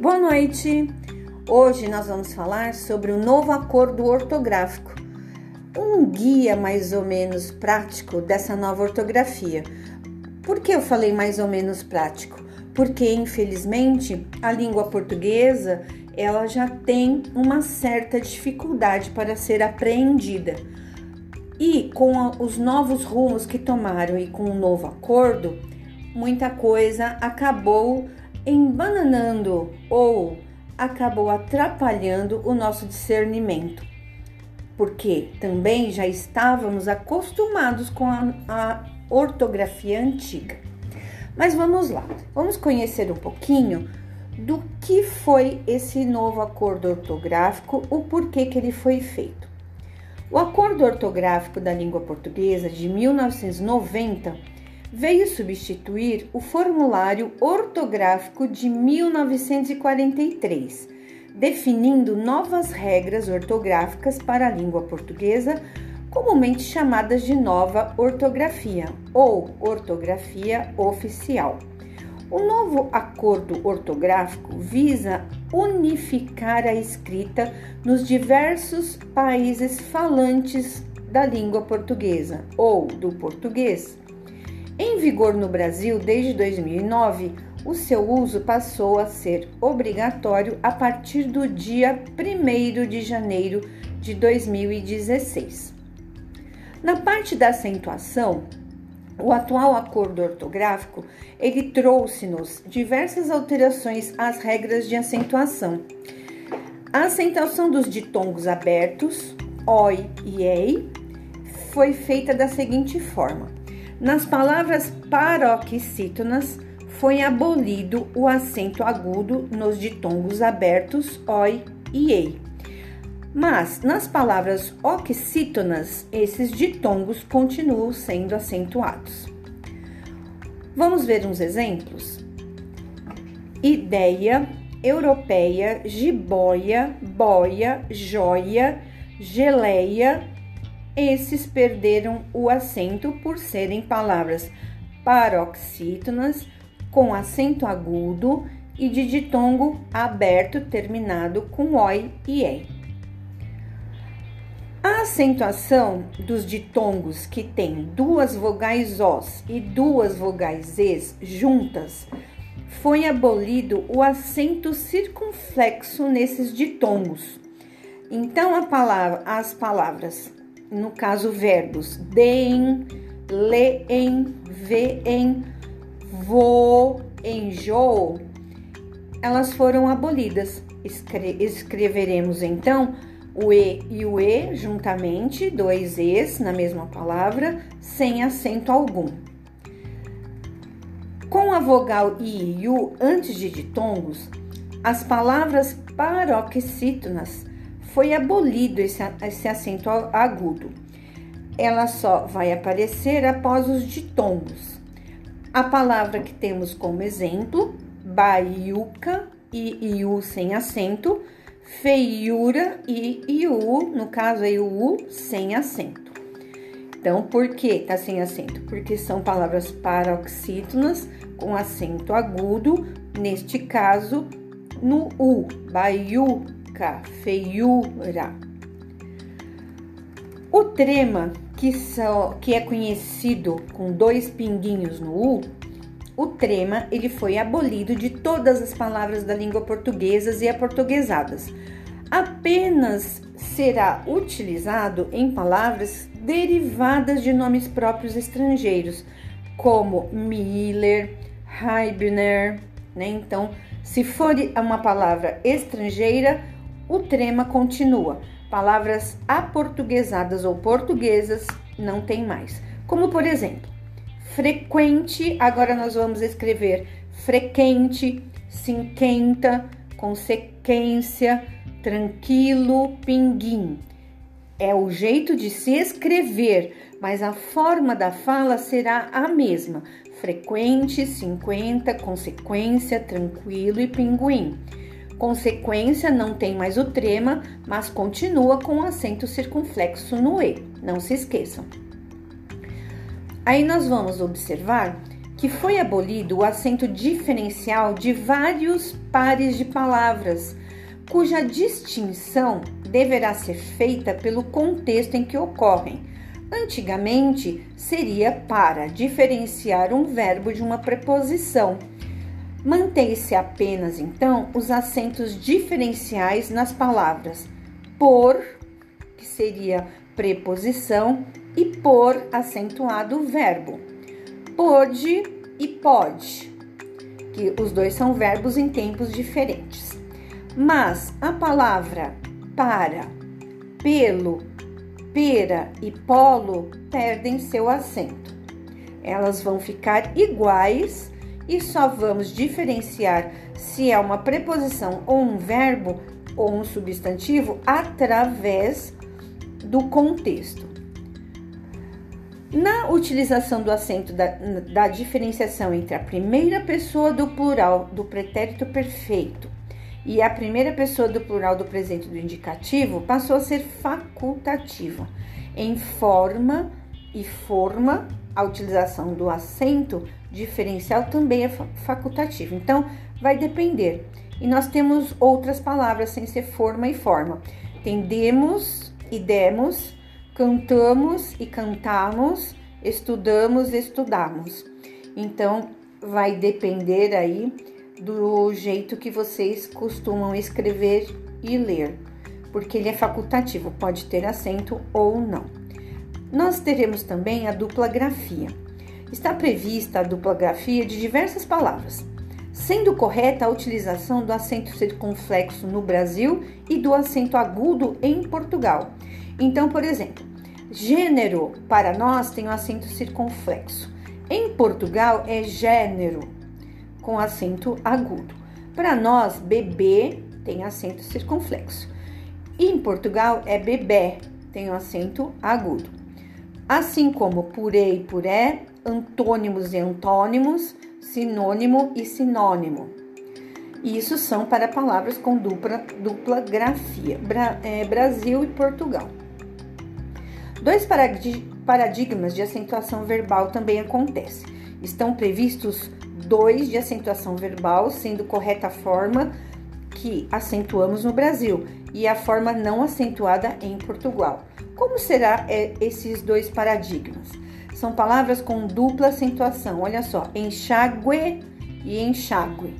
Boa noite! Hoje nós vamos falar sobre o novo acordo ortográfico, um guia mais ou menos prático dessa nova ortografia. Por que eu falei mais ou menos prático? Porque infelizmente a língua portuguesa ela já tem uma certa dificuldade para ser apreendida. E com os novos rumos que tomaram e com o novo acordo, muita coisa acabou embananando ou acabou atrapalhando o nosso discernimento, porque também já estávamos acostumados com a, a ortografia antiga. Mas vamos lá, vamos conhecer um pouquinho do que foi esse novo acordo ortográfico, o porquê que ele foi feito. O Acordo Ortográfico da Língua Portuguesa de 1990 veio substituir o Formulário Ortográfico de 1943, definindo novas regras ortográficas para a língua portuguesa, comumente chamadas de nova ortografia ou ortografia oficial. O novo acordo ortográfico visa unificar a escrita nos diversos países falantes da língua portuguesa ou do português em vigor no Brasil desde 2009, o seu uso passou a ser obrigatório a partir do dia 1 de janeiro de 2016. Na parte da acentuação, o atual acordo ortográfico, ele trouxe-nos diversas alterações às regras de acentuação. A acentuação dos ditongos abertos, oi e ei, foi feita da seguinte forma: nas palavras paroxítonas foi abolido o acento agudo nos ditongos abertos oi e ei. Mas nas palavras oxítonas, esses ditongos continuam sendo acentuados. Vamos ver uns exemplos? Ideia, europeia, jiboia, boia, joia, geleia, esses perderam o acento por serem palavras paroxítonas com acento agudo e de ditongo aberto terminado com oi e e. A acentuação dos ditongos que têm duas vogais os e duas vogais es juntas foi abolido o acento circunflexo nesses ditongos. Então palavra, as palavras no caso, verbos deem, leem, veem, vou, enjoo, elas foram abolidas. Escre escreveremos então o E e o E juntamente, dois Es na mesma palavra, sem acento algum. Com a vogal I e U antes de ditongos, as palavras paroxítonas foi abolido esse, esse acento agudo. Ela só vai aparecer após os ditongos. A palavra que temos como exemplo, baiuca e iu sem acento, feiura e iu, no caso aí o u sem acento. Então, por que tá sem acento? Porque são palavras paroxítonas com acento agudo, neste caso no u, baiuca feiura. O trema, que, só, que é conhecido com dois pinguinhos no U, o trema ele foi abolido de todas as palavras da língua portuguesa e aportuguesadas. Apenas será utilizado em palavras derivadas de nomes próprios estrangeiros, como Miller, Heibner, né? Então, se for uma palavra estrangeira, o trema continua. Palavras aportuguesadas ou portuguesas não tem mais. Como por exemplo, frequente, agora nós vamos escrever frequente, cinquenta, consequência, tranquilo, pinguim. É o jeito de se escrever, mas a forma da fala será a mesma: frequente, cinquenta, consequência, tranquilo e pinguim. Consequência não tem mais o trema, mas continua com o acento circunflexo no E. Não se esqueçam. Aí nós vamos observar que foi abolido o acento diferencial de vários pares de palavras, cuja distinção deverá ser feita pelo contexto em que ocorrem. Antigamente seria para diferenciar um verbo de uma preposição. Mantém-se apenas então os acentos diferenciais nas palavras por, que seria preposição, e por acentuado verbo pode e pode, que os dois são verbos em tempos diferentes. Mas a palavra para, pelo, pera e polo perdem seu acento. Elas vão ficar iguais e só vamos diferenciar se é uma preposição ou um verbo ou um substantivo através do contexto. Na utilização do acento da, da, diferenciação entre a primeira pessoa do plural do pretérito perfeito e a primeira pessoa do plural do presente do indicativo, passou a ser facultativa. Em forma e forma, a utilização do acento diferencial também é facultativa. Então, vai depender. E nós temos outras palavras sem ser forma e forma. Tendemos e demos cantamos e cantamos, estudamos e estudamos. Então, vai depender aí do jeito que vocês costumam escrever e ler, porque ele é facultativo, pode ter acento ou não. Nós teremos também a dupla grafia. Está prevista a dupla grafia de diversas palavras, sendo correta a utilização do acento circunflexo no Brasil e do acento agudo em Portugal. Então, por exemplo, Gênero, para nós, tem o acento circunflexo. Em Portugal, é gênero, com acento agudo. Para nós, bebê tem acento circunflexo. Em Portugal, é bebê, tem o acento agudo. Assim como purê e puré, antônimos e antônimos, sinônimo e sinônimo. Isso são para palavras com dupla, dupla grafia, Bra, é, Brasil e Portugal. Dois paradigmas de acentuação verbal também acontecem. Estão previstos dois de acentuação verbal, sendo correta a forma que acentuamos no Brasil e a forma não acentuada em Portugal. Como será é, esses dois paradigmas? São palavras com dupla acentuação. Olha só, enxágue e enxágue,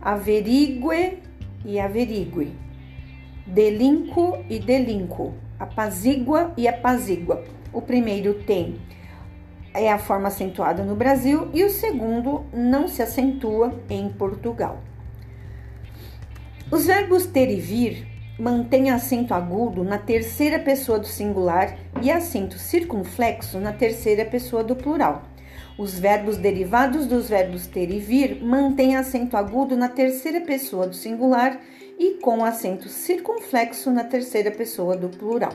averigue e averigue, delinco e delinco apazigua e apazigua. O primeiro tem é a forma acentuada no Brasil e o segundo não se acentua em Portugal. Os verbos ter e vir mantêm acento agudo na terceira pessoa do singular e acento circunflexo na terceira pessoa do plural. Os verbos derivados dos verbos ter e vir mantêm acento agudo na terceira pessoa do singular e com acento circunflexo na terceira pessoa do plural.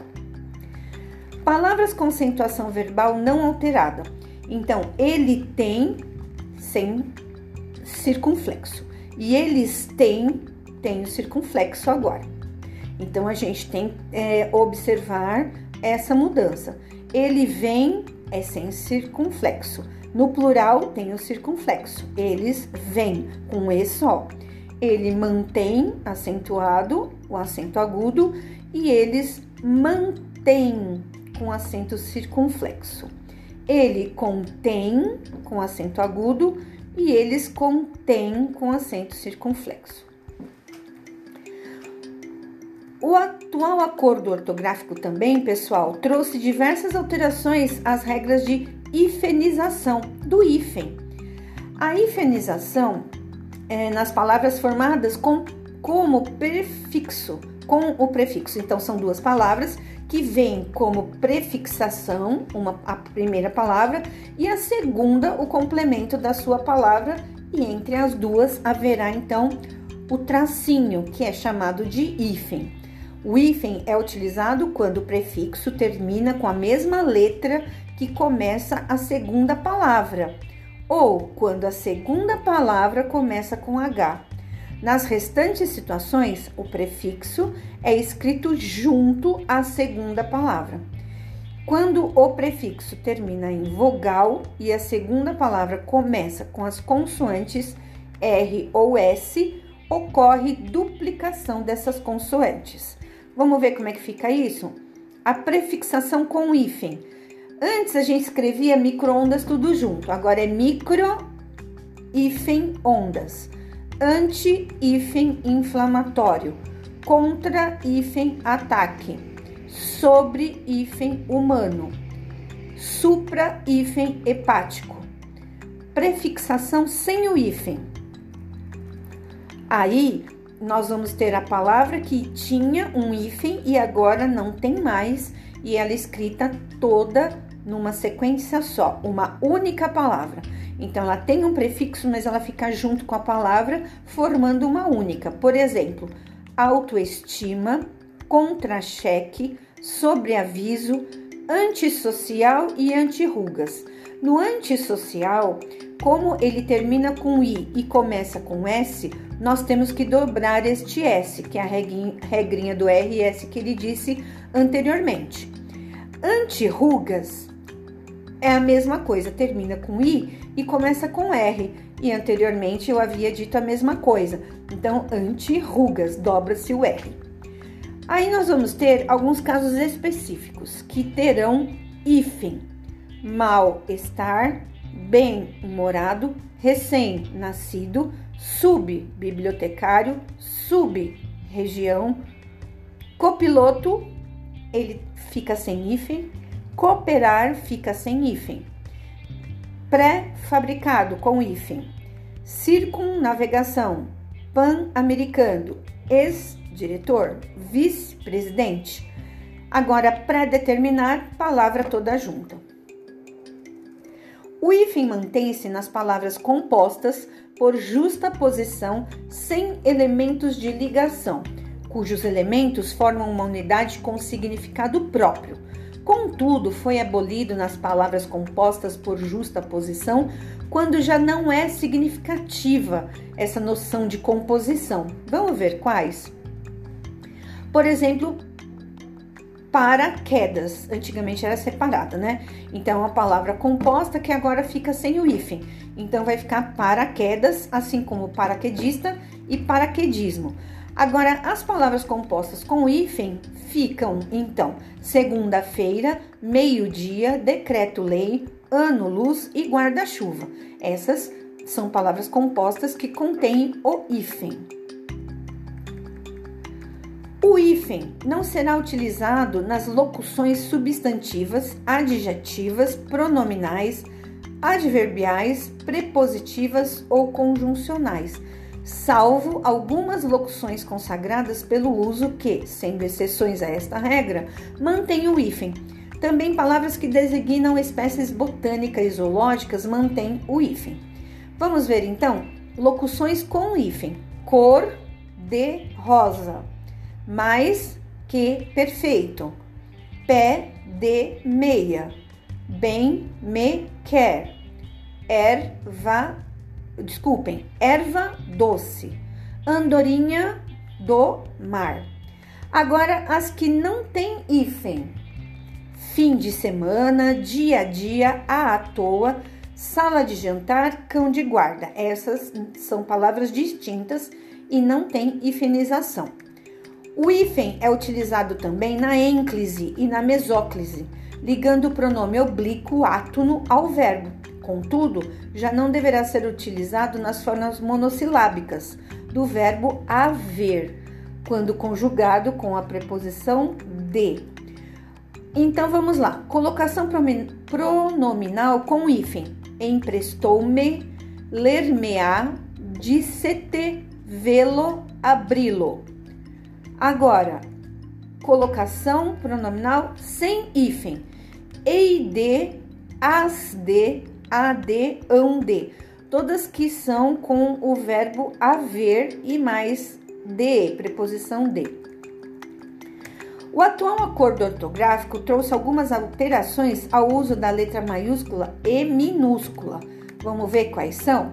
Palavras com acentuação verbal não alterada. Então, ele tem sem circunflexo. E eles têm, tem o circunflexo agora. Então, a gente tem é, observar essa mudança. Ele vem é sem circunflexo. No plural tem o circunflexo. Eles vêm com E só ele mantém acentuado, o acento agudo, e eles mantêm com acento circunflexo. Ele contém com acento agudo e eles contêm com acento circunflexo. O atual acordo ortográfico também, pessoal, trouxe diversas alterações às regras de hifenização do hífen. A hifenização é, nas palavras formadas com como prefixo, com o prefixo. Então são duas palavras que vêm como prefixação, uma a primeira palavra e a segunda o complemento da sua palavra e entre as duas haverá então o tracinho, que é chamado de hífen. O hífen é utilizado quando o prefixo termina com a mesma letra que começa a segunda palavra ou quando a segunda palavra começa com H. Nas restantes situações, o prefixo é escrito junto à segunda palavra. Quando o prefixo termina em vogal e a segunda palavra começa com as consoantes R ou S, ocorre duplicação dessas consoantes. Vamos ver como é que fica isso? A prefixação com hífen. Antes a gente escrevia microondas tudo junto, agora é micro hífen ondas, anti hífen inflamatório, contra hífen ataque, sobre hífen humano, supra hífen hepático. Prefixação sem o hífen. Aí nós vamos ter a palavra que tinha um hífen e agora não tem mais, e ela é escrita toda numa sequência só, uma única palavra. Então ela tem um prefixo, mas ela fica junto com a palavra, formando uma única. Por exemplo, autoestima, contra-cheque, sobreaviso, antissocial e antirrugas. No antissocial, como ele termina com I e começa com S, nós temos que dobrar este S, que é a regrinha do RS que ele disse anteriormente. Antirrugas é a mesma coisa, termina com I e começa com R. E anteriormente eu havia dito a mesma coisa. Então, anti-rugas, dobra-se o R. Aí nós vamos ter alguns casos específicos que terão hífen: mal-estar, bem-humorado, recém-nascido, sub-bibliotecário, sub-região, copiloto, ele fica sem hífen, cooperar fica sem hífen pré-fabricado com hífen, circunnavegação, pan-americano, ex-diretor, vice-presidente. Agora, pré-determinar, palavra toda junta. O hífen mantém-se nas palavras compostas por justa posição sem elementos de ligação, cujos elementos formam uma unidade com significado próprio Contudo, foi abolido nas palavras compostas por justa posição quando já não é significativa essa noção de composição. Vamos ver quais? Por exemplo, paraquedas. Antigamente era separada, né? Então a palavra composta que agora fica sem o hífen. Então vai ficar paraquedas, assim como paraquedista e paraquedismo. Agora, as palavras compostas com hífen ficam, então, segunda-feira, meio-dia, decreto-lei, ano-luz e guarda-chuva. Essas são palavras compostas que contêm o hífen. O hífen não será utilizado nas locuções substantivas, adjetivas, pronominais, adverbiais, prepositivas ou conjuncionais salvo algumas locuções consagradas pelo uso que, sendo exceções a esta regra, mantêm o hífen. Também palavras que designam espécies botânicas e zoológicas mantêm o hífen. Vamos ver então locuções com hífen: cor de rosa, mais que perfeito, pé de meia, bem me quer, erva desculpem, erva doce, andorinha do mar. Agora, as que não têm hífen, fim de semana, dia a dia, à toa, sala de jantar, cão de guarda. Essas são palavras distintas e não têm hifenização. O hífen é utilizado também na ênclise e na mesóclise, ligando o pronome oblíquo átono ao verbo. Contudo, já não deverá ser utilizado nas formas monossilábicas do verbo haver, quando conjugado com a preposição de. Então vamos lá. Colocação pronominal com hífen. Emprestou-me, ler-me-á, disse-te, vê-lo, abri-lo. Agora, colocação pronominal sem hífen. Ei de, as de, AD, AND, todas que são com o verbo haver e mais de, preposição de. O atual acordo ortográfico trouxe algumas alterações ao uso da letra maiúscula e minúscula. Vamos ver quais são?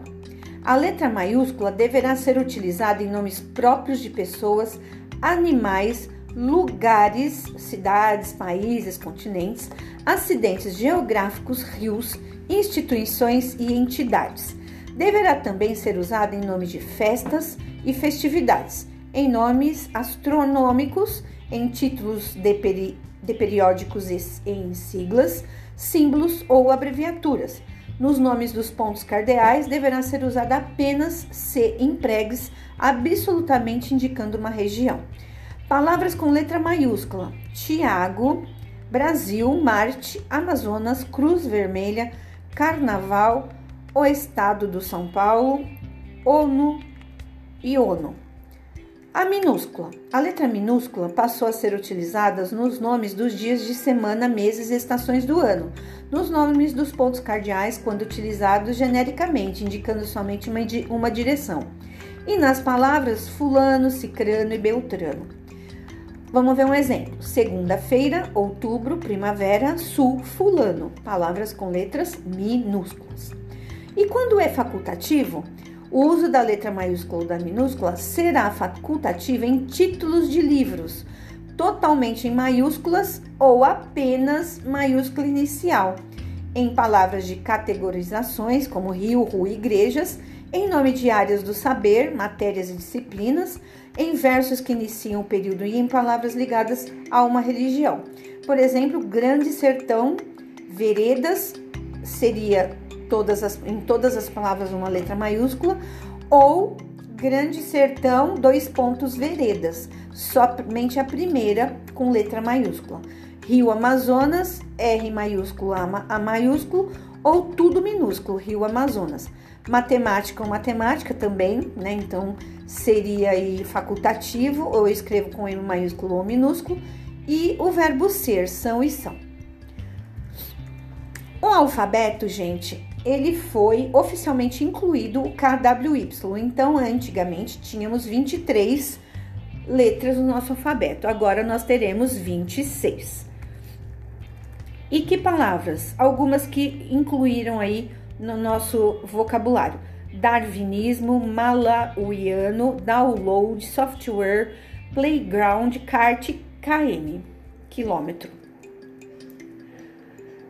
A letra maiúscula deverá ser utilizada em nomes próprios de pessoas, animais, lugares, cidades, países, continentes, acidentes geográficos, rios, instituições e entidades. Deverá também ser usada em nome de festas e festividades, em nomes astronômicos, em títulos de, peri de periódicos em siglas, símbolos ou abreviaturas. Nos nomes dos pontos cardeais deverá ser usada apenas se empregues absolutamente indicando uma região. Palavras com letra maiúscula: Tiago, Brasil, Marte, Amazonas, Cruz Vermelha, Carnaval, o Estado do São Paulo, ONU e ONU. A minúscula. A letra minúscula passou a ser utilizada nos nomes dos dias de semana, meses e estações do ano, nos nomes dos pontos cardeais, quando utilizados genericamente, indicando somente uma, uma direção, e nas palavras fulano, cicrano e beltrano. Vamos ver um exemplo. Segunda-feira, outubro, primavera, sul, fulano. Palavras com letras minúsculas. E quando é facultativo, o uso da letra maiúscula ou da minúscula será facultativo em títulos de livros, totalmente em maiúsculas ou apenas maiúscula inicial, em palavras de categorizações como rio, rua e igrejas, em nome de áreas do saber, matérias e disciplinas, em versos que iniciam o período e em palavras ligadas a uma religião. Por exemplo, Grande Sertão, Veredas seria todas as, em todas as palavras uma letra maiúscula, ou Grande Sertão, dois pontos veredas, somente a primeira com letra maiúscula. Rio Amazonas, R maiúsculo, A maiúsculo, ou tudo minúsculo, Rio Amazonas. Matemática ou matemática também, né? Então seria aí facultativo, ou eu escrevo com M maiúsculo ou minúsculo. E o verbo ser, são e são. O alfabeto, gente, ele foi oficialmente incluído o KWY. Então, antigamente tínhamos 23 letras no nosso alfabeto. Agora nós teremos 26. E que palavras? Algumas que incluíram aí no nosso vocabulário: darwinismo, malauiano, download, software, playground, kart, km, quilômetro.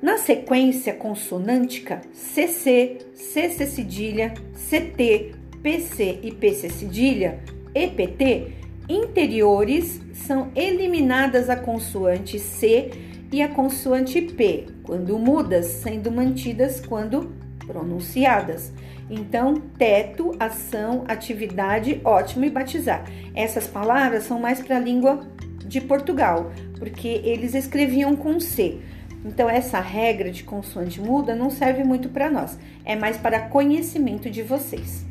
Na sequência consonântica, CC, CC cedilha, CT, PC e PC cedilha, EPT, interiores são eliminadas a consoante C e a consoante P, quando mudas, sendo mantidas quando pronunciadas. Então, teto, ação, atividade, ótimo e batizar. Essas palavras são mais para a língua de Portugal, porque eles escreviam com C. Então, essa regra de consoante muda não serve muito para nós, é mais para conhecimento de vocês.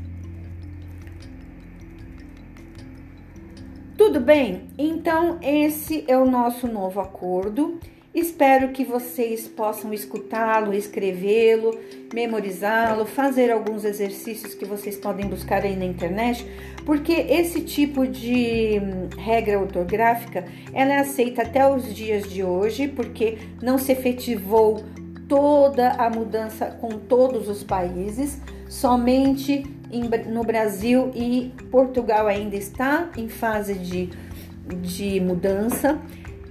Tudo bem? Então, esse é o nosso novo acordo. Espero que vocês possam escutá-lo, escrevê-lo, memorizá-lo, fazer alguns exercícios que vocês podem buscar aí na internet, porque esse tipo de hum, regra ortográfica, ela é aceita até os dias de hoje, porque não se efetivou toda a mudança com todos os países, somente no Brasil e Portugal ainda está em fase de, de mudança.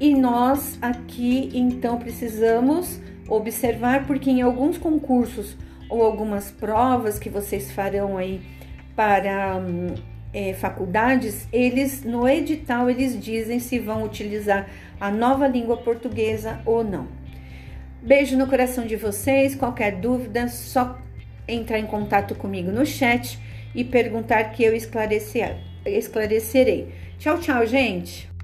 E nós aqui então precisamos observar, porque em alguns concursos ou algumas provas que vocês farão aí para é, faculdades, eles no edital eles dizem se vão utilizar a nova língua portuguesa ou não. Beijo no coração de vocês. Qualquer dúvida, só entrar em contato comigo no chat e perguntar que eu esclarecerei. Tchau, tchau, gente!